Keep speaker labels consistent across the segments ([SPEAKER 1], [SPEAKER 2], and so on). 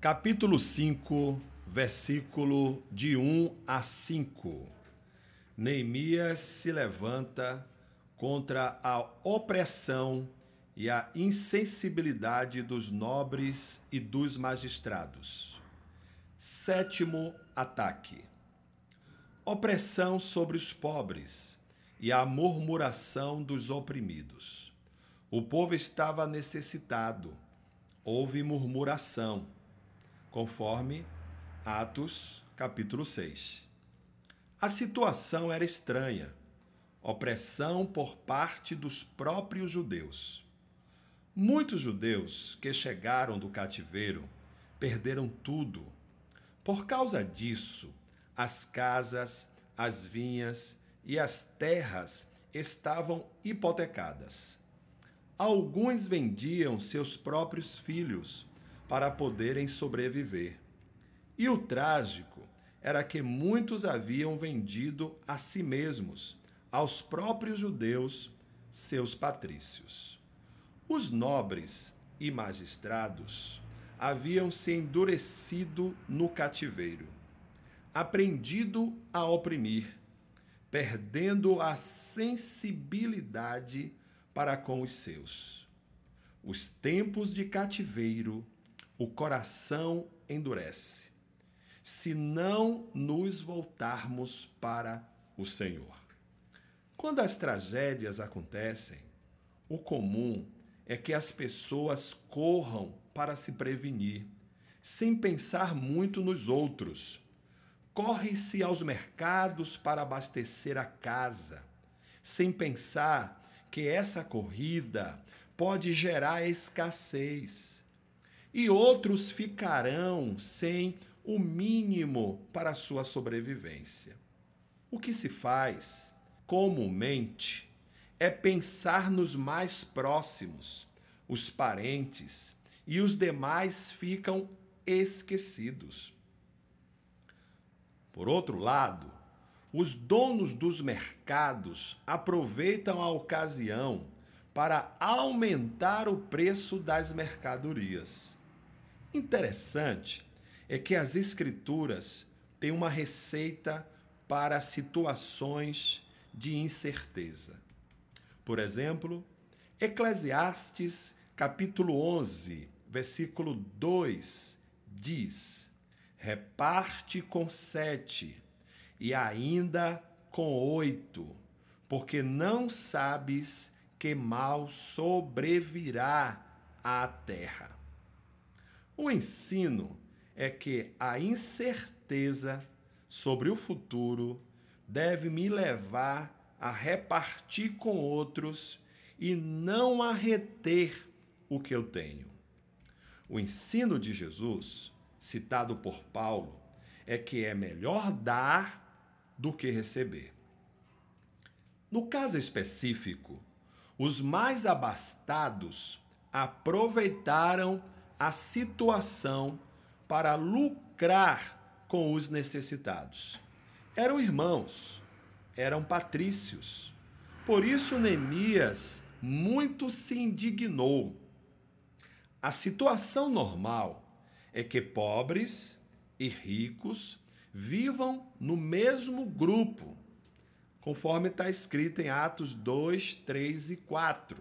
[SPEAKER 1] Capítulo 5, versículo de 1 a 5. Neemias se levanta contra a opressão e a insensibilidade dos nobres e dos magistrados. Sétimo ataque: opressão sobre os pobres e a murmuração dos oprimidos. O povo estava necessitado, houve murmuração, conforme Atos, capítulo 6. A situação era estranha, opressão por parte dos próprios judeus. Muitos judeus que chegaram do cativeiro perderam tudo. Por causa disso, as casas, as vinhas e as terras estavam hipotecadas. Alguns vendiam seus próprios filhos para poderem sobreviver. E o trágico era que muitos haviam vendido a si mesmos, aos próprios judeus, seus patrícios. Os nobres e magistrados haviam se endurecido no cativeiro, aprendido a oprimir, perdendo a sensibilidade para com os seus. Os tempos de cativeiro, o coração endurece, se não nos voltarmos para o Senhor. Quando as tragédias acontecem, o comum é que as pessoas corram para se prevenir, sem pensar muito nos outros corre-se aos mercados para abastecer a casa, sem pensar que essa corrida pode gerar escassez. E outros ficarão sem o mínimo para sua sobrevivência. O que se faz, comumente, é pensar nos mais próximos, os parentes, e os demais ficam esquecidos. Por outro lado, os donos dos mercados aproveitam a ocasião para aumentar o preço das mercadorias. Interessante é que as Escrituras têm uma receita para situações de incerteza. Por exemplo, Eclesiastes capítulo 11, versículo 2 diz: reparte com sete, e ainda com oito, porque não sabes que mal sobrevirá à terra. O ensino é que a incerteza sobre o futuro deve me levar a repartir com outros e não a reter o que eu tenho. O ensino de Jesus citado por Paulo, é que é melhor dar do que receber. No caso específico, os mais abastados aproveitaram a situação para lucrar com os necessitados. Eram irmãos, eram patrícios. Por isso, Neemias muito se indignou. A situação normal é que pobres e ricos vivam no mesmo grupo, conforme está escrito em Atos 2, 3 e 4,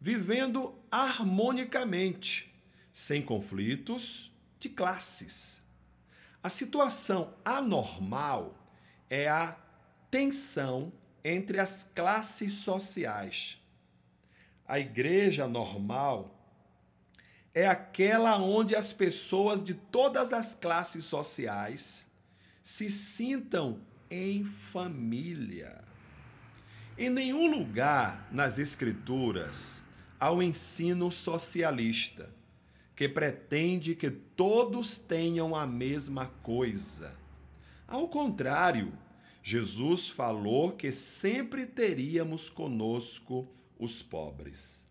[SPEAKER 1] vivendo harmonicamente, sem conflitos de classes. A situação anormal é a tensão entre as classes sociais. A igreja normal é aquela onde as pessoas de todas as classes sociais se sintam em família. Em nenhum lugar nas Escrituras há o um ensino socialista que pretende que todos tenham a mesma coisa. Ao contrário, Jesus falou que sempre teríamos conosco os pobres.